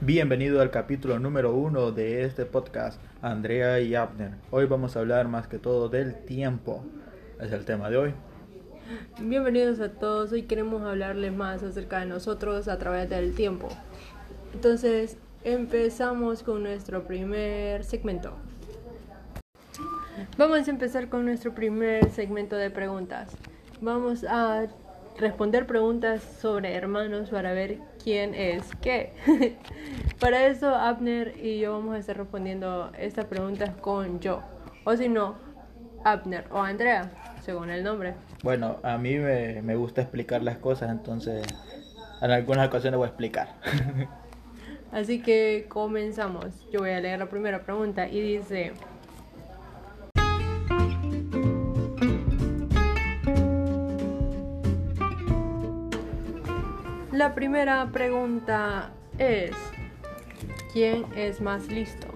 Bienvenido al capítulo número uno de este podcast, Andrea y Abner. Hoy vamos a hablar más que todo del tiempo. Es el tema de hoy. Bienvenidos a todos, hoy queremos hablarles más acerca de nosotros a través del tiempo. Entonces, empezamos con nuestro primer segmento. Vamos a empezar con nuestro primer segmento de preguntas. Vamos a responder preguntas sobre hermanos para ver quién es qué. para eso, Abner y yo vamos a estar respondiendo estas preguntas con yo. O si no, Abner o Andrea, según el nombre. Bueno, a mí me, me gusta explicar las cosas, entonces en algunas ocasiones voy a explicar. Así que comenzamos. Yo voy a leer la primera pregunta y dice... La primera pregunta es, ¿quién es más listo?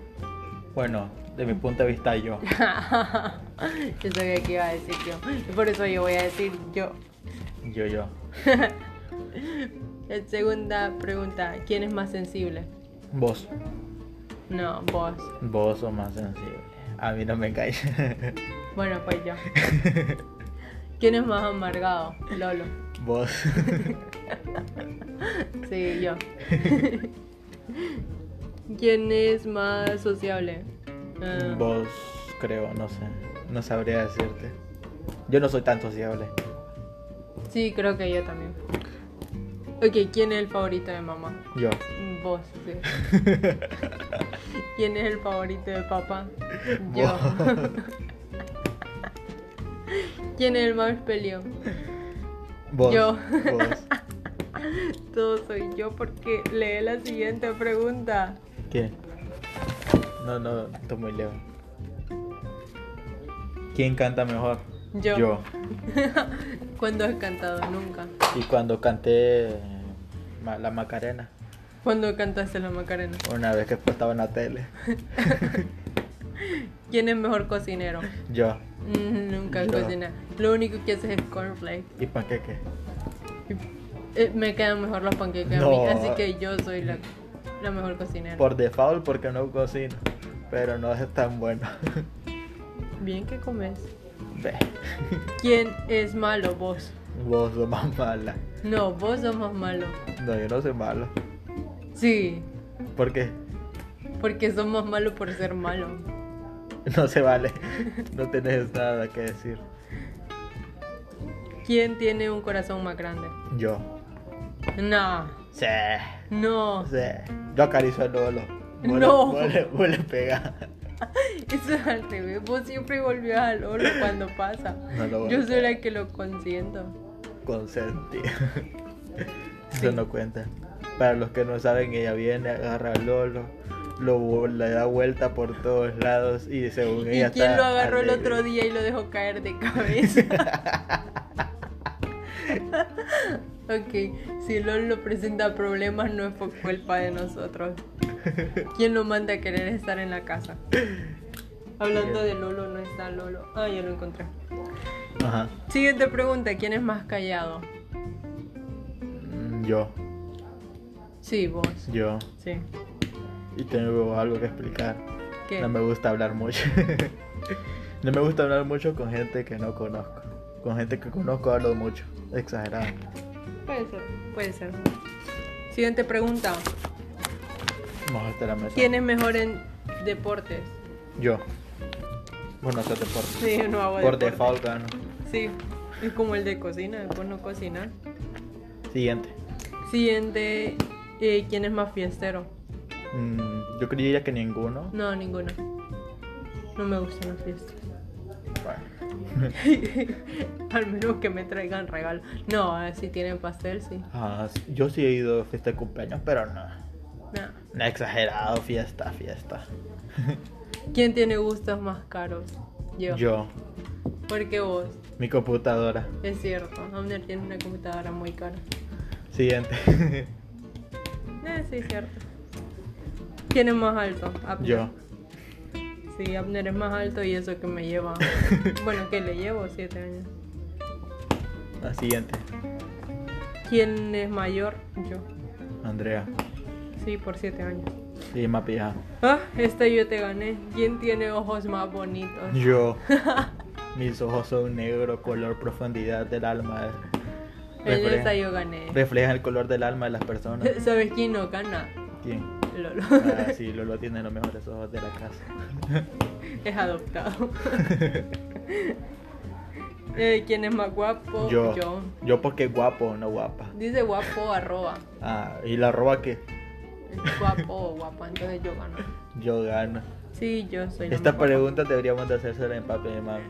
Bueno, de mi punto de vista yo. yo sabía que iba a decir yo. Por eso yo voy a decir yo. Yo, yo. La segunda pregunta, ¿quién es más sensible? Vos. No, vos. Vos sos más sensible. A mí no me caes. Bueno, pues yo. ¿Quién es más amargado? Lolo. Vos. Sí, yo. ¿Quién es más sociable? Ah, Vos, creo, no sé. No sabría decirte. Yo no soy tan sociable. Sí, creo que yo también. Ok, ¿quién es el favorito de mamá? Yo. Vos, sí. ¿Quién es el favorito de papá? Yo. ¿Quién es el más peleón? Vos. Yo. Vos. Todo soy yo porque lee la siguiente pregunta. ¿Qué? No, no, estoy muy lejos. ¿Quién canta mejor? Yo. Yo. ¿Cuándo has cantado? Nunca. Y cuando canté la Macarena, ¿Cuándo cantaste la Macarena? una vez que estaba en la tele, ¿Quién es mejor cocinero? yo. Mm, Nunca Yo. cocina. Lo único que haces es cornflakes. ¿Y panqueque? Eh, Me quedan mejor los panqueques a mí, así que yo soy la, la mejor cocinera. Por default porque no cocino, pero no es tan bueno. Bien que comes. Ve, ¿Quién es malo? Vos. vos sos más mala. No, vos sos más malo. No, yo no soy malo. Sí, ¿Por qué? porque sos más malo por ser malo. No se vale. No tenés nada que decir. ¿Quién tiene un corazón más grande? Yo. No, Sí. no. Sí. Yo acaricio al Lolo. Vos No. le- Vos le, vos le pegás. Eso es al revés. Vos siempre volvías al oro cuando pasa. No lo Yo volteo. soy la que lo consiento. Consentido. Sí. Eso no cuenta. Para los que no saben, ella viene, agarra al Lolo, lo le da vuelta por todos lados y según ¿Y ella quién está lo agarró el otro día y lo dejó caer de cabeza? ok, si LOL lo presenta problemas no es por culpa de nosotros. ¿Quién lo manda a querer estar en la casa? Hablando de Lolo, no está Lolo. Ah, ya lo encontré. Ajá. Siguiente pregunta, ¿quién es más callado? Mm, Yo, Sí, vos. yo. Sí. Y tengo algo que explicar. ¿Qué? No me gusta hablar mucho. no me gusta hablar mucho con gente que no conozco. Con gente que conozco hablo mucho. Exagerado. Puede ser, puede ser. Siguiente pregunta. Vamos a la mesa. ¿Quién es mejor en deportes? Yo. Bueno, hacer deporte. Sí, no hago Por deporte. default gano. Sí, es como el de cocina, después no cocinar. Siguiente. Siguiente, eh, ¿quién es más fiestero? Mm, yo creía que ninguno. No, ninguno. No me gustan las fiestas. Bueno. Al menos que me traigan regalo. No, eh, si tienen pastel, sí. Ah, yo sí he ido a fiesta de cumpleaños, pero no. No. No exagerado, fiesta, fiesta. ¿Quién tiene gustos más caros? Yo. Yo, ¿Por qué vos? mi computadora. Es cierto, Amner tiene una computadora muy cara. Siguiente. Eh, sí, es cierto. ¿Quién es más alto? Abner. Yo. Sí, Abner es más alto y eso que me lleva. bueno, que le llevo siete años. La siguiente. ¿Quién es mayor? Yo. Andrea. Sí, por siete años. Sí, más pija. Ah, esta yo te gané. ¿Quién tiene ojos más bonitos? Yo. Mis ojos son negro, color profundidad del alma. En esta Reflejan, yo gané. reflejan el color del alma de las personas. ¿Sabes quién no gana? ¿Quién? Lolo. Ah, sí, Lolo tiene los mejores ojos de la casa. Es adoptado. Eh, ¿Quién es más guapo? Yo. Yo. Yo porque guapo, no guapa. Dice guapo arroba. Ah, y la roba que Guapo o guapa, entonces yo gano. yo gano. Sí, yo soy la Esta guapa. pregunta deberíamos de hacérsela en papi y mami.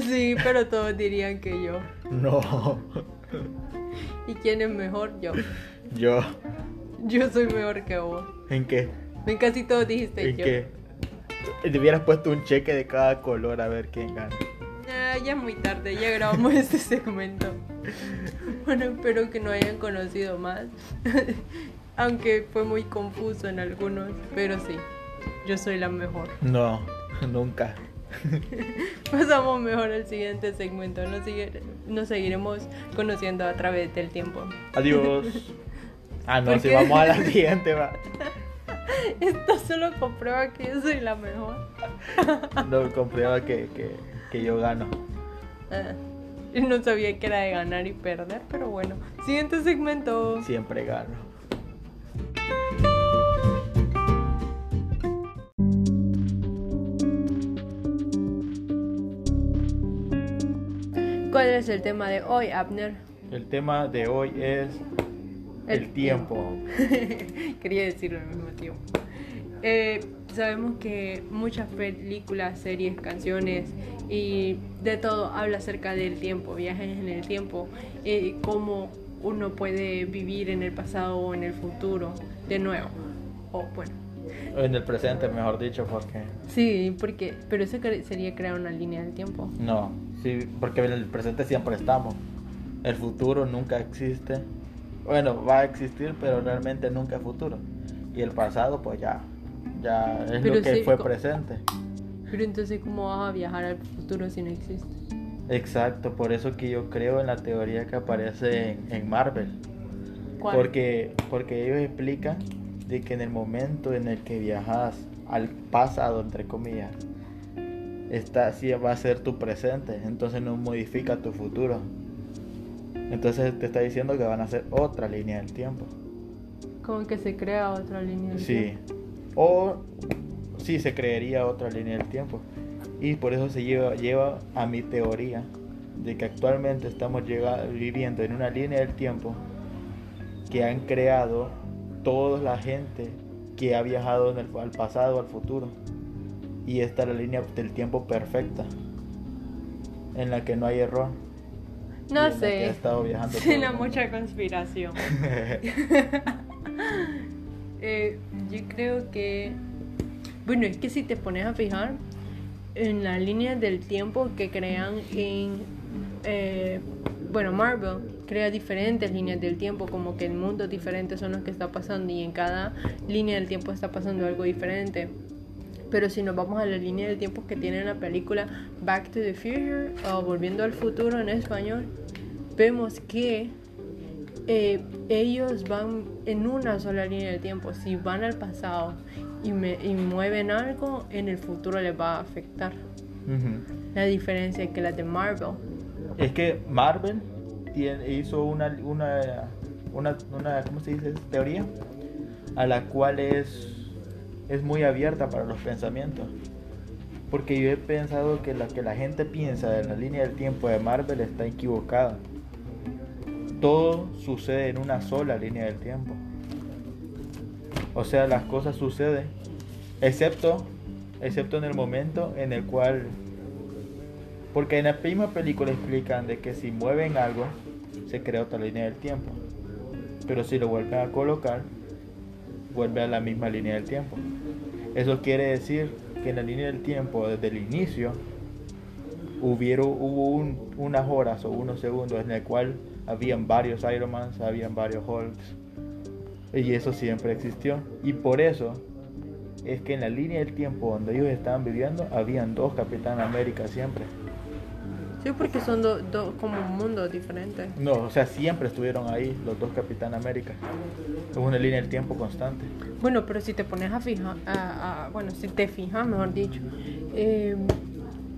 Sí, pero todos dirían que yo. No, ¿Y quién es mejor? Yo. yo. Yo soy mejor que vos. ¿En qué? En casi todos dijiste ¿En yo. qué? Te hubieras puesto un cheque de cada color a ver quién gana. Ah, ya es muy tarde, ya grabamos este segmento. Bueno, espero que no hayan conocido más. Aunque fue muy confuso en algunos, pero sí, yo soy la mejor. No, nunca. Pasamos mejor al siguiente segmento. Nos, sigue- nos seguiremos conociendo a través del tiempo. Adiós. Ah, no, ¿Por si vamos a la siguiente, va. Esto solo comprueba que yo soy la mejor. No, comprueba que, que, que yo gano. Ah, no sabía que era de ganar y perder, pero bueno. Siguiente segmento. Siempre gano. ¿Cuál es el tema de hoy, Abner? El tema de hoy es el, tiempo. Quería decirlo al mismo tiempo. Eh, sabemos que muchas películas, series, canciones y de todo habla acerca del tiempo, viajes en el tiempo, eh, cómo uno puede vivir en el pasado o en el futuro de nuevo. O bueno, En el presente, mejor dicho, porque... sí, porque, pero eso sería crear una línea del tiempo. No, sí, porque en el presente siempre estamos. El futuro nunca existe. Bueno, va a existir, pero realmente nunca es futuro. Y el pasado, pues ya, ya es Pero lo que sí, fue presente. Pero entonces, ¿cómo vas a viajar al futuro si no existe? Exacto, por eso que yo creo en la teoría que aparece en, en Marvel. ¿Cuál? Porque, porque ellos explican de que en el momento en el que viajas al pasado, entre comillas, está, sí va a ser tu presente, entonces no modifica tu futuro. Entonces te está diciendo que van a hacer otra línea del tiempo. Como que se crea otra línea del Sí. tiempo. O sí se creería otra línea del tiempo. Y por eso se lleva, lleva a mi teoría de que actualmente estamos viviendo en una línea del tiempo que han creado toda la gente que ha viajado en el, al pasado, al futuro. Y esta es la línea del tiempo perfecta, en la que no hay error. No sé. estado viajando mundo. mucha conspiración. Eh, yo creo que. Bueno, es que si te pones a fijar en las líneas del tiempo que crean en. eh, bueno, Marvel crea diferentes líneas del tiempo, como que el mundo diferente son los que está pasando y en cada línea del tiempo está pasando algo diferente. Pero si nos vamos a la línea del tiempo que tiene la película Back to the Future o Volviendo al Futuro en español, vemos que eh, ellos van en una sola línea del tiempo. Si van al pasado y, me- y mueven algo, en el futuro les va a afectar. Ujú. La diferencia es que las de Marvel. Es que Marvel tiene- hizo una, una, una, una, ¿cómo se dice? Teoría a la cual es, es muy abierta para los pensamientos. Porque yo he pensado que lo que la gente piensa de la línea del tiempo de Marvel está equivocada. Todo sucede en una sola línea del tiempo. O sea, las cosas suceden, excepto, excepto en el momento en el cual porque en la misma película explican de que si mueven algo, se crea otra línea del tiempo. Pero si lo vuelven a colocar, vuelve a la misma línea del tiempo. Eso quiere decir que en la línea del tiempo, desde el inicio, hubieron, hubo un- unas horas o unos segundos en el cual habían varios Iron Man, habían varios Hulks. Y eso siempre existió. Y por eso es que en la línea del tiempo donde ellos estaban viviendo, habían dos Capitán América siempre. Sí, porque son dos do, como mundos diferentes. No, o sea, siempre estuvieron ahí los dos Capitán América. Es una línea del tiempo constante. Bueno, pero si te pones a fijar, a, a, bueno, si te fijas, mejor dicho, eh,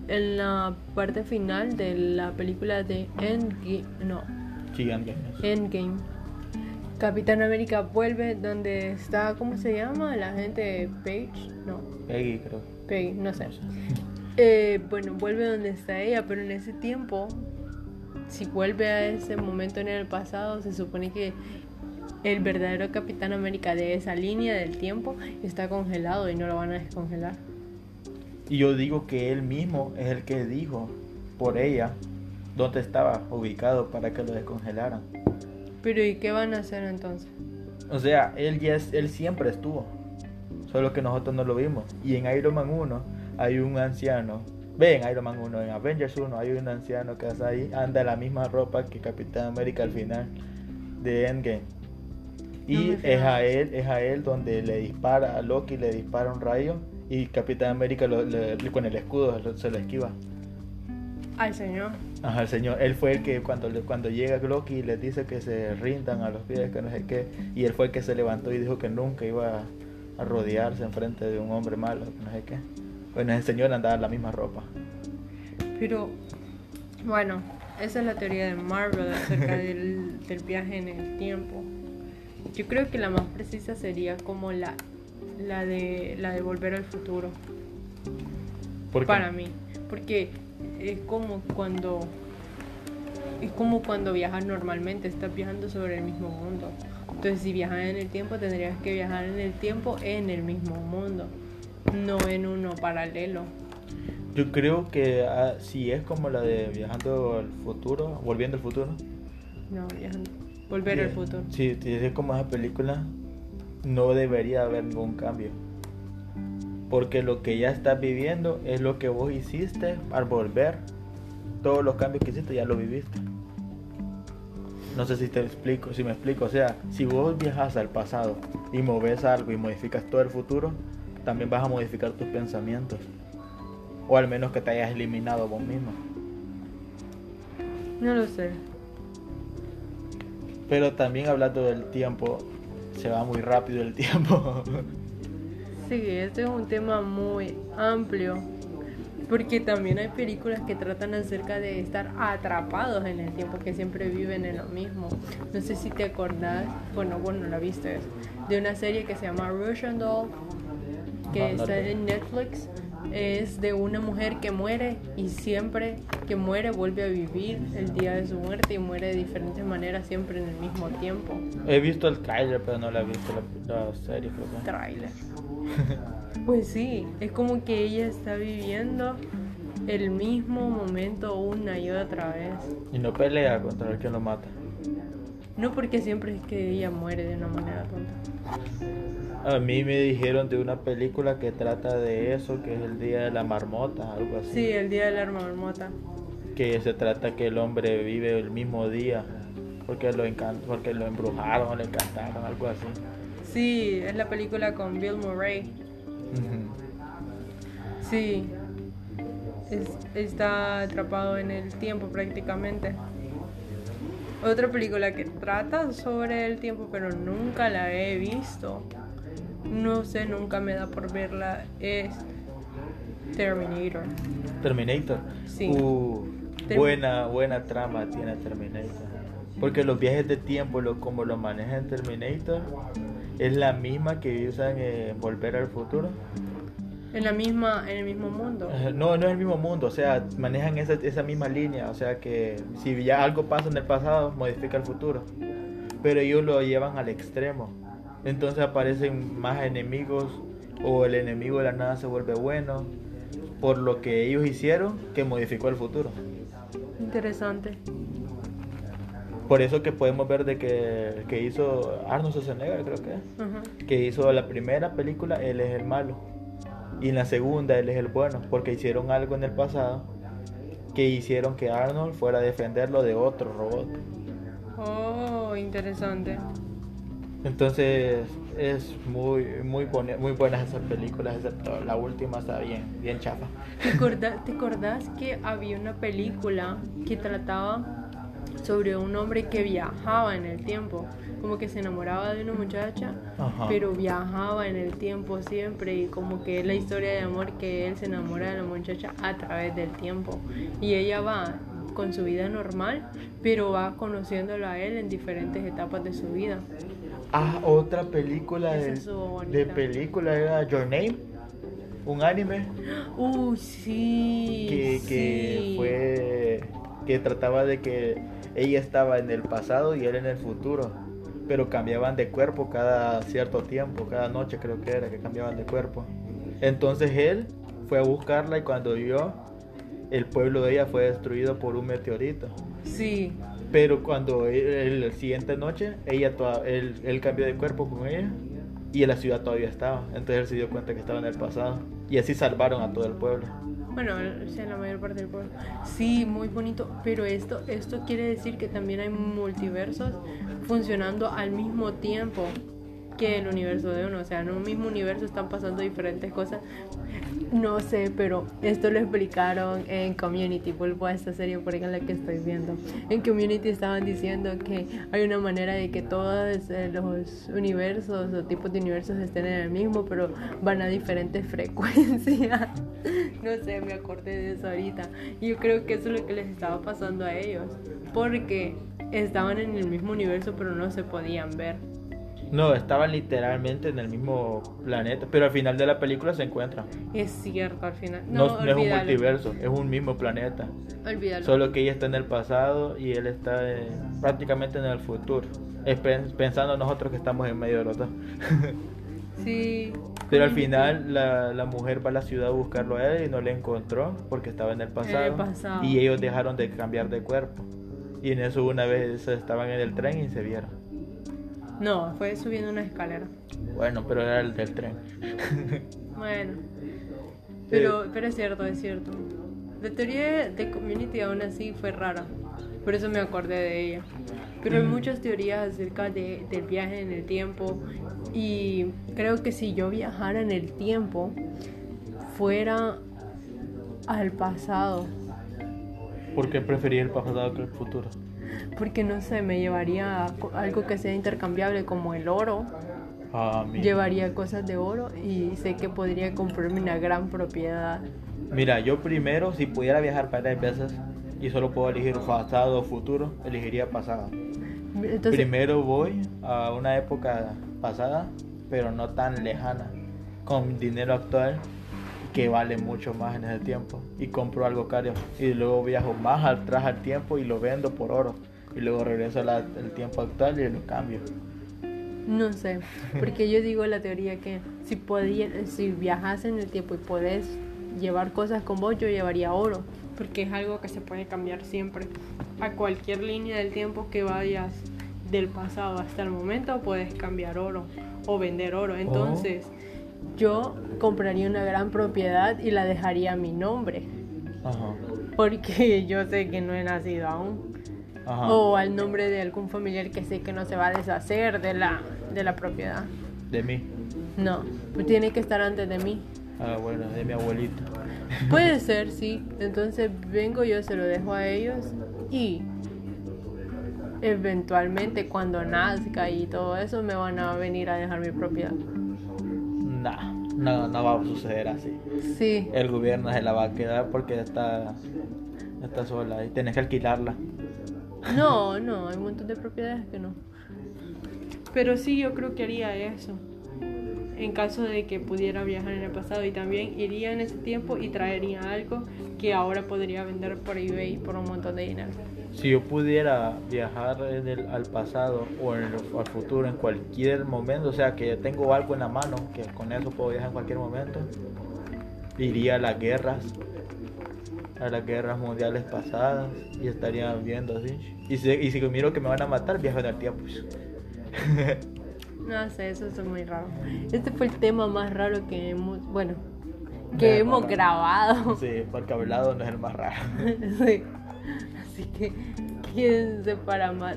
en la parte final de la película de Endgame, no, Sí, Endgame. Capitán América vuelve donde está, ¿cómo se llama? La gente Page, no, Peggy, creo. Peggy, no sé. Eh, bueno, vuelve donde está ella, pero en ese tiempo, si vuelve a ese momento en el pasado, se supone que el verdadero Capitán América de esa línea del tiempo está congelado y no lo van a descongelar. Y yo digo que él mismo es el que dijo por ella dónde estaba ubicado para que lo descongelaran. Pero ¿y qué van a hacer entonces? O sea, él ya es, él siempre estuvo. Solo que nosotros no lo vimos. Y en Iron Man 1 hay un anciano. Ve en Iron Man 1, en Avengers 1 hay un anciano que está ahí, anda en la misma ropa que Capitán América al final de Endgame. Y No es a él, es a él donde le dispara a Loki, le dispara un rayo y Capitán América lo- le- con el escudo lo- se lo esquiva. Al señor. Ajá, el señor, él fue el que cuando, cuando llega Loki les dice que se rindan a los pies, que no sé qué, y él fue el que se levantó y dijo que nunca iba a, a rodearse enfrente de un hombre malo, que no sé qué. Bueno, el señor andaba en la misma ropa. Pero, bueno, esa es la teoría de Marvel acerca del, del viaje en el tiempo. Yo creo que la más precisa sería como la, la, de, la de volver al futuro. Porque Para mí. Porque es como cuando. Es como cuando viajas normalmente, estás viajando sobre el mismo mundo. Entonces, si viajas en el tiempo, tendrías que viajar en el tiempo en el mismo mundo, no en uno paralelo. Yo creo que ah, si es como la de viajando al futuro, volviendo al futuro. No, viajando. Volver al futuro. Sí, si es como esa película, no debería haber ningún cambio. Porque lo que ya estás viviendo es lo que vos hiciste al volver. Todos los cambios que hiciste ya lo viviste. No sé si te explico, si me explico. O sea, si vos viajas al pasado y moves algo y modificas todo el futuro, también vas a modificar tus pensamientos. O al menos que te hayas eliminado vos mismo. No lo sé. Pero también hablando del tiempo, se va muy rápido el tiempo. Sí, este es un tema muy amplio. Porque también hay películas que tratan acerca de estar atrapados en el tiempo, que siempre viven en lo mismo. No sé si te acordás, bueno, bueno, la viste, de una serie que se llama Russian Doll, que No, no está en Netflix. Es de una mujer que muere y siempre que muere vuelve a vivir el día de su muerte y muere de diferentes maneras, siempre en el mismo tiempo. He visto el trailer, pero no la he visto la, la serie, creo que. Trailer. Pues sí, es como que ella está viviendo el mismo momento una y otra vez. Y no pelea contra el que lo mata. No porque siempre es que ella muere de una manera tonta. A mí me dijeron de una película que trata de eso, que es el Día de la Marmota, algo así. Sí, el día de la marmota. Que se trata que el hombre vive el mismo día, porque lo, porque lo embrujaron o le encantaron, algo así. Sí, es la película con Bill Murray. Sí, es- está atrapado en el tiempo prácticamente. Otra película que trata sobre el tiempo, pero nunca la he visto. No sé, nunca me da por verla. Es Terminator. Terminator. Sí. Uh, buena, buena trama tiene Terminator. Porque los viajes de tiempo, lo, como lo maneja en Terminator, es la misma que usan en Volver al Futuro. En la misma, en el mismo mundo. No, no es el mismo mundo, o sea, manejan esa, esa misma línea, o sea que si ya algo pasa en el pasado, modifica el futuro. Pero ellos lo llevan al extremo. Entonces aparecen más enemigos o el enemigo de la nada se vuelve bueno por lo que ellos hicieron que modificó el futuro. Interesante. Por eso que podemos ver de que, que hizo Arnold Schwarzenegger, creo que que hizo la primera película, él es el malo. Y en la segunda, él es el bueno, porque hicieron algo en el pasado que hicieron que Arnold fuera a defenderlo de otro robot. Oh, interesante. Entonces es muy muy boni- muy buenas esas películas, excepto la última está bien, bien chafa. ¿Te acordás, ¿Te acordás que había una película que trataba sobre un hombre que viajaba en el tiempo? Como que se enamoraba de una muchacha, Ajá. pero viajaba en el tiempo siempre y como que es la historia de amor que él se enamora de la muchacha a través del tiempo. Y ella va con su vida normal, pero va conociéndolo a él en diferentes etapas de su vida. Ah, otra película de, de película era Your Name, un anime Uh, sí. que, que sí. fue que trataba de que ella estaba en el pasado y él en el futuro, pero cambiaban de cuerpo cada cierto tiempo, cada noche creo que era que cambiaban de cuerpo. Entonces él fue a buscarla y cuando vio el pueblo de ella fue destruido por un meteorito. Sí. Pero cuando el, la siguiente noche, ella toda- él, él cambió de cuerpo con ella y en la ciudad todavía estaba. Entonces él se dio cuenta que estaba en el pasado. Y así salvaron a todo el pueblo. Bueno, o sea, la mayor parte del pueblo. Sí, muy bonito. Pero esto, esto quiere decir que también hay multiversos funcionando al mismo tiempo que el universo de uno. O sea, en un mismo universo están pasando diferentes cosas. No sé, pero esto lo explicaron en Community. Vuelvo a esta serie por ahí en la que estoy viendo. En Community estaban diciendo que hay una manera de que todos eh, los universos o tipos de universos estén en el mismo, pero van a diferentes frecuencias. No sé, me acordé de eso ahorita. Yo creo que eso es lo que les estaba pasando a ellos. Porque estaban en el mismo universo, pero no se podían ver. No, estaban literalmente en el mismo planeta. Pero al final de la película se encuentran. Es cierto, al final. No, No, no es un multiverso, es un mismo planeta. Olvídalo. Solo que ella está en el pasado y él está eh, prácticamente en el futuro. Pensando nosotros que estamos en medio de los dos. Sí. Pero al final la, la mujer va a la ciudad a buscarlo a él y no le encontró porque estaba en el pasado. pasado. Y ellos dejaron de cambiar de cuerpo. Y en eso una vez estaban en el tren y se vieron. No, fue subiendo una escalera. Bueno, pero era el del tren. Bueno. Pero, pero es cierto, es cierto. La teoría de community aún así fue rara. Por eso me acordé de ella. Pero hay Mm. muchas teorías acerca de, del viaje en el tiempo. Y creo que si yo viajara en el tiempo, fuera al pasado. ¿Por qué preferí el pasado que el futuro? Porque no sé, me llevaría algo que sea intercambiable como el oro. Ah, Llevaría cosas de oro y sé que podría comprarme una gran propiedad. Mira, yo primero, si pudiera viajar varias veces y solo puedo elegir pasado o futuro, elegiría pasado. Entonces, Primero voy a una época pasada, pero no tan lejana, con dinero actual que vale mucho más en ese tiempo y compro algo caro y luego viajo más atrás al tiempo y lo vendo por oro y luego regreso al tiempo actual y lo cambio. No sé, porque yo digo la teoría que si podía, si viajas en el tiempo y puedes llevar cosas con vos, yo llevaría oro, porque es algo que se puede cambiar siempre. A cualquier línea del tiempo que vayas del pasado hasta el momento, puedes cambiar oro o vender oro. Entonces, yo compraría una gran propiedad y la dejaría a mi nombre, Ajá. porque yo sé que no he nacido aún. Ajá. O al nombre de algún familiar que sé que no se va a deshacer de la, de la propiedad. De mí. No, pues tiene que estar antes de mí. Ah, bueno, de mi abuelito. Puede ser, sí. Entonces vengo yo, se lo dejo a ellos y eventualmente cuando nazca y todo eso me van a venir a dejar mi propiedad. Nah, no, no va a suceder así. Sí, El gobierno se la va a quedar porque está, está sola y tenés que alquilarla. no, no, hay un montón de propiedades que no. Pero sí, yo creo que haría eso. En caso de que pudiera viajar en el pasado y también iría en ese tiempo y traería algo que ahora podría vender por eBay por un montón de dinero. Si yo pudiera viajar en el, al pasado o en el- al futuro en cualquier momento, o sea que tengo algo en la mano, que con eso puedo viajar en cualquier momento, iría a las guerras, a las guerras mundiales pasadas y estaría viendo así. Y si, y si miro que me van a matar, viajo en el tiempo. No sé, eso es muy raro. Este fue el tema más raro que hemos, bueno, que hemos grabado. Sí, porque hablado no es el más raro. Sí. Así que, ¿quién se para más?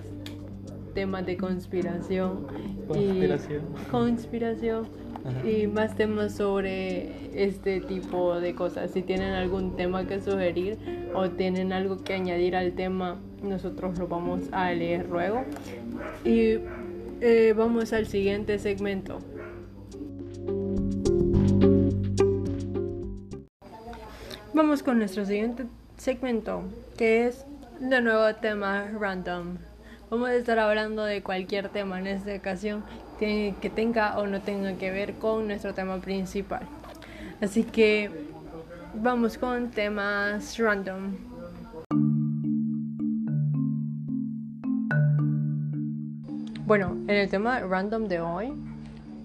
temas de conspiración. Conspiración. Y, conspiración. Ajá. Y más temas sobre este tipo de cosas. Si tienen algún tema que sugerir o tienen algo que añadir al tema, nosotros lo vamos a leer luego. Y eh, vamos al siguiente segmento. Vamos con nuestro siguiente segmento, que es de nuevo tema random. Vamos a estar hablando de cualquier tema en esta ocasión que tenga o no tenga que ver con nuestro tema principal. Así que vamos con temas random. Bueno, en el tema random de hoy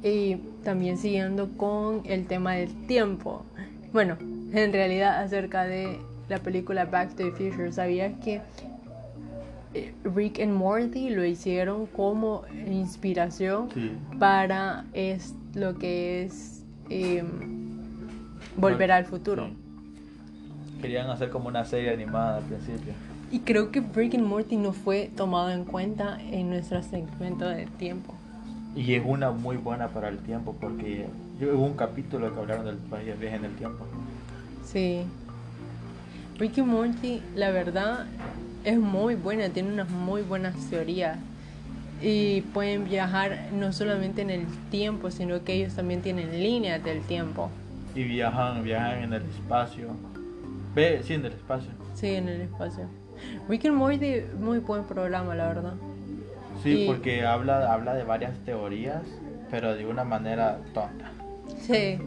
y también siguiendo con el tema del tiempo. Bueno, en realidad acerca de la película Back to the Future, ¿sabías que eh, Rick and Morty lo hicieron como inspiración Sí. para es lo que es em, Volver al futuro? Sí. Querían hacer como una serie animada al principio. Y creo que and Morty no fue tomado en cuenta en nuestro segmento de tiempo. Y es una muy buena para el tiempo porque yo- hubo un capítulo que hablaron del viaje en el tiempo. Sí. Rick and Morty, la verdad, es muy buena, tiene unas muy buenas teorías. Y pueden viajar no solamente en el tiempo, sino que ellos también tienen líneas del tiempo. Y viajan, viajan en el espacio. Ve, sí, en el espacio. Sí, en el espacio. Rick and Morty, muy buen programa, la verdad. Sí, Y- porque habla, habla de varias teorías, pero de una manera tonta. Sí.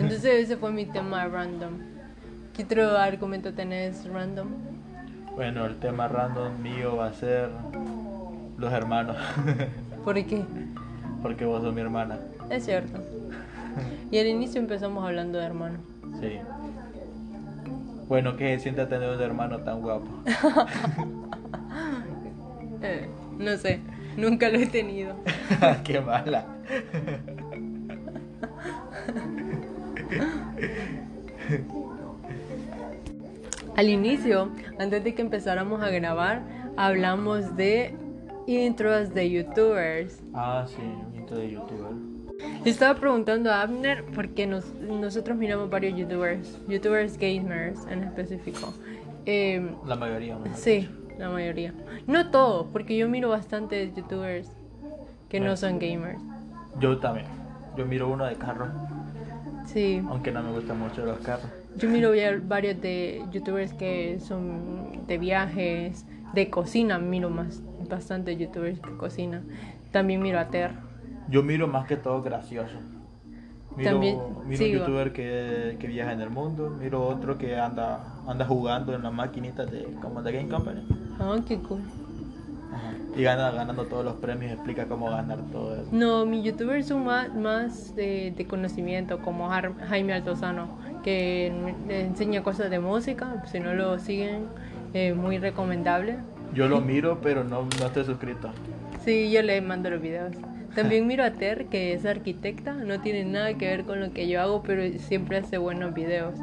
Entonces ese fue mi tema random. ¿Qué otro argumento tenés random? Bueno, el tema random mío va a ser los hermanos, ¿Por qué? porque vos sos mi hermana. Es cierto. Y al inicio empezamos hablando de hermano. Sí. Bueno, ¿qué se siente tener un hermano tan guapo? Eh, no sé, nunca lo he tenido. Qué mala. Al inicio, antes de que empezáramos a grabar, hablamos de intros de youtubers. Ah, sí, hito de youtuber. Estaba preguntando a Abner porque nos- nosotros miramos varios youtubers, youtubers gamers en específico. Eh, La mayoría, ¿no? sí, la mayoría. No todos, porque yo miro bastantes youtubers que no Bueno. son gamers. Yo también. Yo miro uno de carro, Sí, aunque no me gustan mucho los carros. yo miro varios de youtubers que son de viajes, de cocina, miro más bastante youtubers que cocina. También miro a Ter. Yo miro más que todo gracioso. Miro, También miro un youtuber que, que viaja en el mundo, miro otro que anda anda jugando en las maquinitas de como de Game Company. Ah, qué cool. Y gana ganando todos los premios, explica cómo ganar todo eso. No, mis youtubers son más, más de, de conocimiento, como Jaime Altozano, que enseña cosas de música. Si no lo siguen, eh, muy recomendable. Yo lo miro, pero no, no estoy suscrito. Sí, yo le mando los videos. También miro a Ter, que es arquitecta. No tiene nada que ver con lo que yo hago, pero siempre hace buenos videos.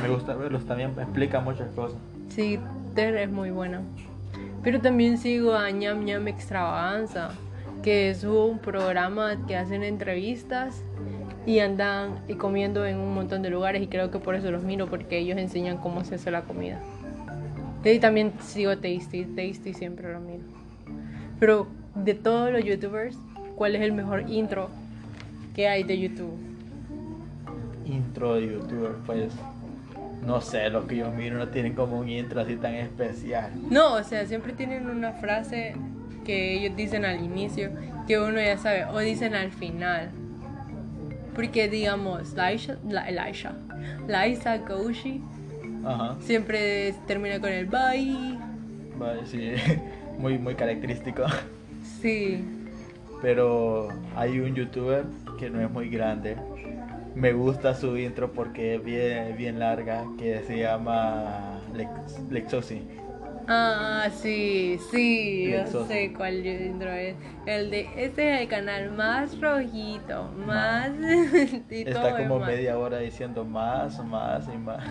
Me gusta verlos también, explica muchas cosas. Sí, Ter es muy buena. Pero también sigo a ñam ñam extravaganza, que es un programa que hacen entrevistas y andan y comiendo en un montón de lugares y creo que por eso los miro porque ellos enseñan cómo se hace la comida. Y también sigo Tasty, Tasty siempre lo miro. Pero de todos los youtubers, ¿cuál es el mejor intro que hay de YouTube? Intro de youtuber, pues no sé, los que yo miro no tienen como un intro así tan especial. No, o sea, siempre tienen una frase que ellos dicen al inicio que uno ya sabe, o dicen al final. Porque digamos, Laisha, la, Laisha, Laisa Koushi Ajá. siempre termina con el bye. Vale, sí, muy, muy característico. Sí, Pero hay un youtuber que no es muy grande. Me gusta su intro porque es bien, bien larga, que se llama Lex, Lexosi. ah, sí, sí, yo sé cuál intro es. El de, este es el canal más rojito, más. y todo Está es como más. media hora diciendo más, más y más.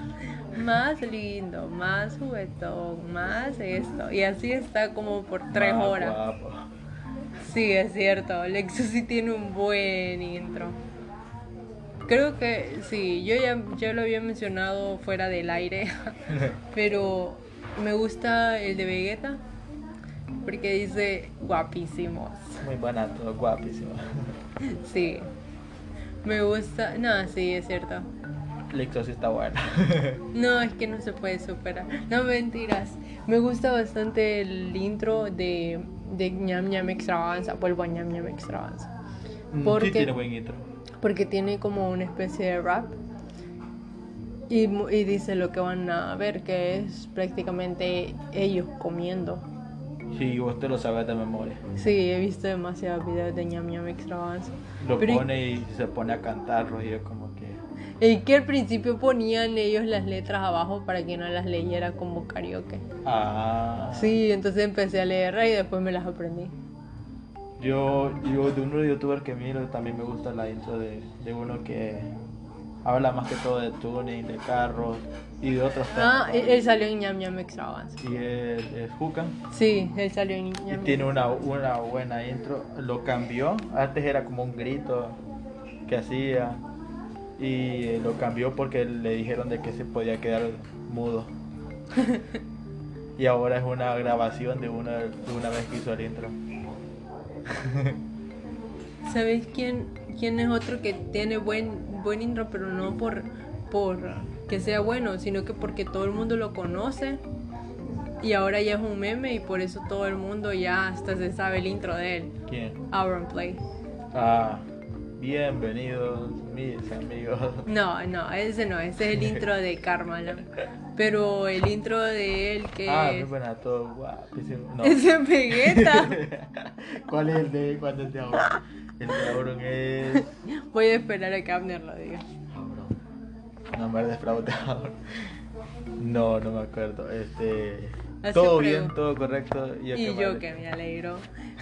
Más lindo, más juguetón, más esto. Y así está como por tres Más horas. guapo. Sí, es cierto. Lexus sí tiene un buen intro. Creo que sí, yo ya, ya lo había mencionado fuera del aire, pero me gusta el de Vegeta porque dice guapísimos. Muy barato, guapísimo. Sí, me gusta. No, sí, es cierto. Lexus sí está bueno. No, es que no se puede superar. No, mentiras. Me gusta bastante el intro de, de ñam ñam extravaganza. Vuelvo a ñam ñam extravaganza. Mm, Porque- Sí tiene buen intro. Porque tiene como una especie de rap. Y, y dice lo que van a ver, que es prácticamente ellos comiendo. Sí, vos te lo sabes de memoria. Sí, he visto demasiados videos de ñam ñam extravaganza. Lo Pero- pone y se pone a cantarlo y es como. Y que al principio ponían ellos las letras abajo para que no las leyera como karaoke. Ah. Sí, entonces empecé a leerla y después me las aprendí. Yo, yo de uno de youtubers que miro también me gusta la intro de, de uno que habla más que todo de tuning, de carros y de otros Ah, temas. él él salió en ñam ñam extravaganza. Y él es Jucan Sí, él salió en y ñam tiene ñam. una, una buena intro. Lo cambió, antes era como un grito que hacía y eh, lo cambió porque le dijeron de que se podía quedar mudo. y ahora es una grabación de una, de una vez que hizo el intro. ¿Sabéis quién, quién es otro que tiene buen, buen intro, pero no por, por que sea bueno, sino que porque todo el mundo lo conoce y ahora ya es un meme y por eso todo el mundo ya hasta se sabe el intro de él. ¿Quién? Auron Play. Ah, bienvenidos mis amigos. No, no, ese no, ese es el intro de Karmaland. Pero el intro de él que Ah, muy es, buena, todo guapísimo. No. es en Vegeta. ¿Cuál es el de cuando es de Auron? El de Auron es. Voy a esperar a que Abner lo diga. Auron. No me defraudado. No, no me acuerdo. Este. Así todo bien, todo correcto. Y, Y yo que me alegro.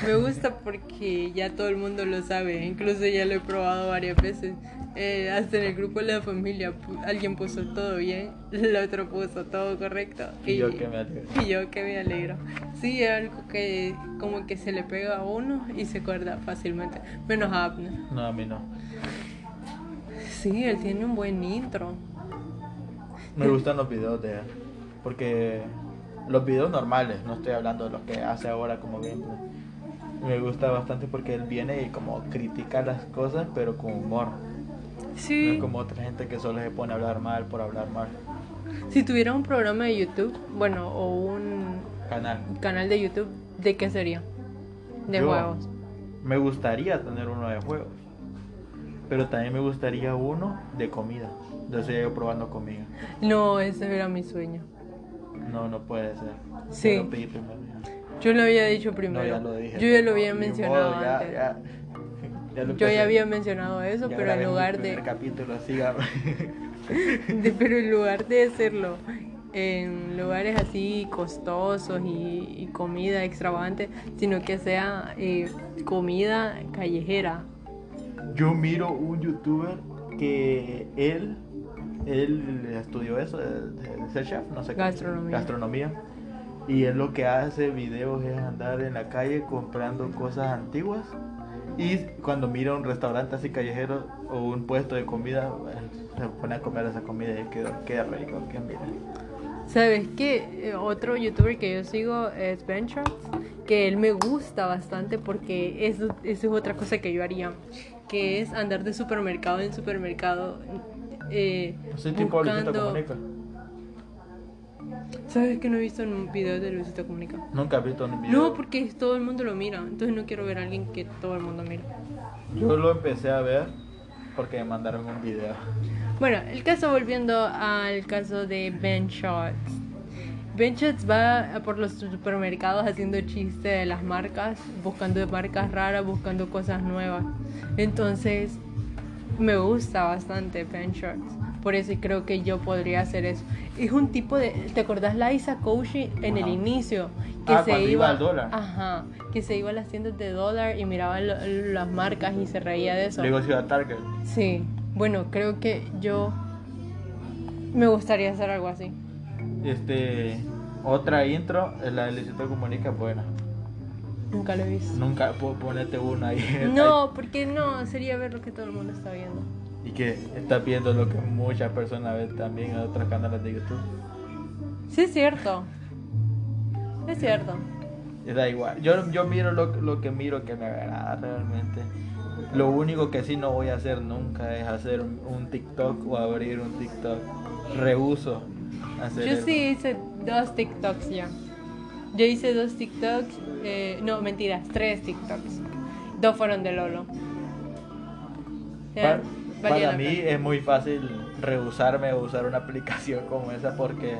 Me gusta porque ya todo el mundo lo sabe. Incluso ya lo he probado varias veces. Eh, hasta en el grupo de la familia alguien puso todo bien, el otro puso todo correcto. Y yo que me alegro. Y yo que me alegro. Sí, es algo que como que se le pega a uno y se acuerda fácilmente. Menos a Abner. No, a mí no. Sí, él tiene un buen intro. Me gustan los videos de él. Porque los videos normales, no estoy hablando de los que hace ahora como gameplay. Me gusta bastante porque él viene y como critica las cosas, pero con humor. No Sí. es como otra gente que solo se pone a hablar mal por hablar mal. Si tuviera un programa de YouTube, bueno, o un Canal. canal de YouTube, ¿de qué sería? De Yo- juegos. Me gustaría tener uno de juegos. Pero también me gustaría uno de comida. Yo yo probando comida. No, ese era mi sueño. No, no puede ser. Sí. Ya lo pedí primero, ya. Yo lo había dicho No, primero. ya lo dije. Yo ya lo había mencionado modo, ya- antes. ya. Ya lo Yo ya había mencionado eso, Ya pero en lugar de, capítulo, siga. de- pero en lugar de hacerlo en lugares así costosos y, y comida extravagante, sino que sea eh, comida callejera. Yo miro un youtuber que él, él estudió eso, de, de ser chef, no sé qué. Gastronomía. Gastronomía. Y él lo que hace videos es andar en la calle comprando cosas antiguas. Y cuando mira un restaurante así callejero o un puesto de comida, se pone a comer esa comida y queda, queda rico. Que mira. ¿Sabes qué? Eh, Otro youtuber que yo sigo es Ben que él me gusta bastante porque eso, eso es otra cosa que yo haría, que es andar de supermercado en supermercado. Eh, Soy tipo Luisito buscando- Comunica. ¿Sabes que no he visto un video de Luisito Comunica? Nunca he visto un video. No, porque todo el mundo lo mira, entonces no quiero ver a alguien que todo el mundo mira. Yo lo empecé a ver porque me mandaron un video. Bueno, el caso volviendo al caso de Ben Shots. Ben Shots va por los supermercados haciendo chistes de las marcas, buscando marcas raras, buscando cosas nuevas. Entonces, me gusta bastante Ben Shots. Por eso creo que yo podría hacer eso. Es un tipo de. ¿Te acordás la Isa Kouchi en el Ajá. inicio? Que Ah, cuando iba al dólar. Ajá. Que se iba a las tiendas de dólar y miraba lo- las marcas y se reía de eso. Luego Ciudad Target. Sí, bueno, creo que yo me gustaría hacer algo así. Este, otra intro, la de Luisito Comunica buena. Nunca lo he visto. Nunca po- ponete uno ahí. No, porque no, sería ver lo que todo el mundo está viendo. Y que estás viendo lo que muchas personas ven también en otros canales de YouTube. Sí, es cierto. Es cierto. Da igual. Yo, yo miro lo, lo que miro que me agrada realmente. Lo único que sí no voy a hacer nunca es hacer un, un TikTok o abrir un TikTok. Rehuso hacer Yo eso. sí hice dos TikToks ya. Yo hice dos TikToks. eh, no, mentiras, tres TikToks. Dos fueron de Lolo. Ya, para la mí es muy fácil rehusarme a usar una aplicación como esa porque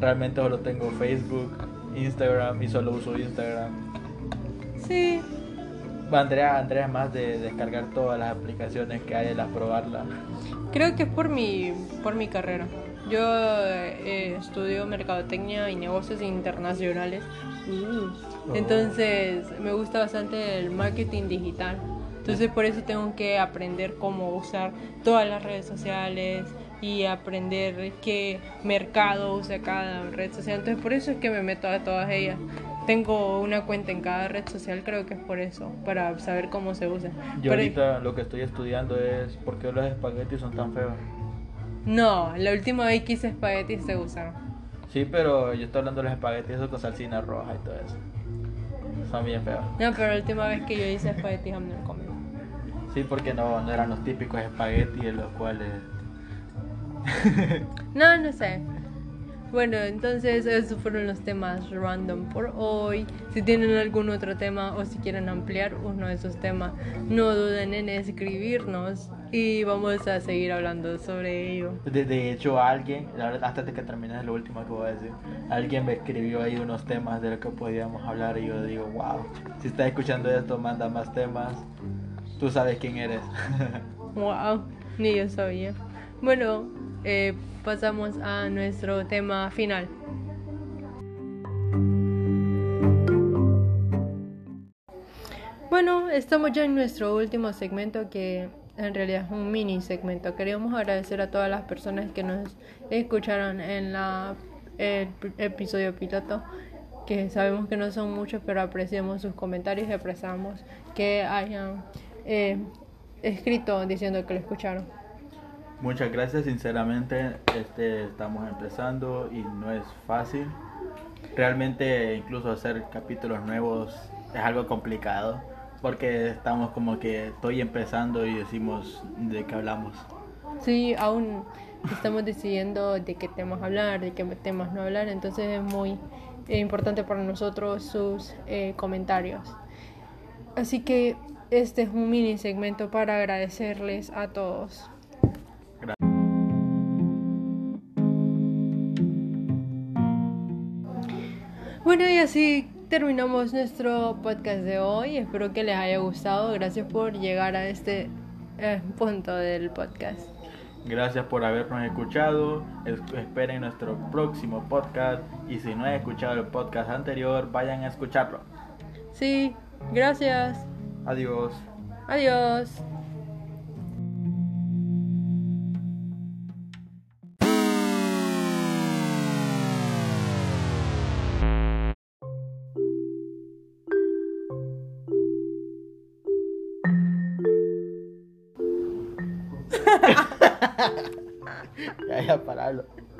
realmente solo tengo Facebook, Instagram y solo uso Instagram. Sí, Andrea, Andrea es más de descargar todas las aplicaciones que hay y las probarlas. creo que es por mi, por mi carrera. Yo eh, estudio mercadotecnia y negocios internacionales. Uh. Oh. Entonces me gusta bastante el marketing digital. Entonces por eso tengo que aprender cómo usar todas las redes sociales y aprender qué mercado usa cada red social. Entonces por eso es que me meto a todas ellas. Tengo una cuenta en cada red social, creo que es por eso, para saber cómo se usa. Yo Pero- ahorita lo que estoy estudiando es por qué los espaguetis son tan feos. No, la última vez que hice espaguetis se usaron. Sí, pero yo estoy hablando de los espaguetis esos con salsina roja y todo eso. Son bien feos. No, pero la última vez que yo hice espaguetis no lo comí. Sí, porque no, no eran los típicos espaguetis en los cuales... No, no sé. Bueno, entonces esos fueron los temas random por hoy. Si tienen algún otro tema o si quieren ampliar uno de esos temas, no duden en escribirnos y vamos a seguir hablando sobre ello. De, de hecho, alguien, la verdad, antes de que termines lo último que voy a decir, alguien me escribió ahí unos temas de lo que podíamos hablar y yo digo, wow, si estás escuchando esto, manda más temas. Tú sabes quién eres. Wow, ni yo sabía. Bueno, eh, pasamos a nuestro tema final. Bueno, estamos ya en nuestro último segmento que en realidad es un mini segmento. Queríamos agradecer a todas las personas que nos escucharon en la, el episodio piloto, que sabemos que no son muchos, pero apreciamos sus comentarios y apreciamos que hayan eh, escrito diciendo que lo escucharon. Muchas gracias, sinceramente, este, estamos empezando y no es fácil. Realmente incluso hacer capítulos nuevos es algo complicado porque estamos como que estoy empezando y decimos de qué hablamos. Sí, aún estamos decidiendo de qué temas hablar, de qué temas no hablar, entonces es muy eh, importante para nosotros sus eh, comentarios. Así que este es un mini segmento para agradecerles a todos. Bueno, y así terminamos nuestro podcast de hoy. Espero que les haya gustado. Gracias por llegar a este eh, punto del podcast. Gracias por habernos escuchado. Es- esperen nuestro próximo podcast. Y si no han escuchado el podcast anterior, vayan a escucharlo. Sí, gracias. Adiós. Adiós. Ya, ya, paralo.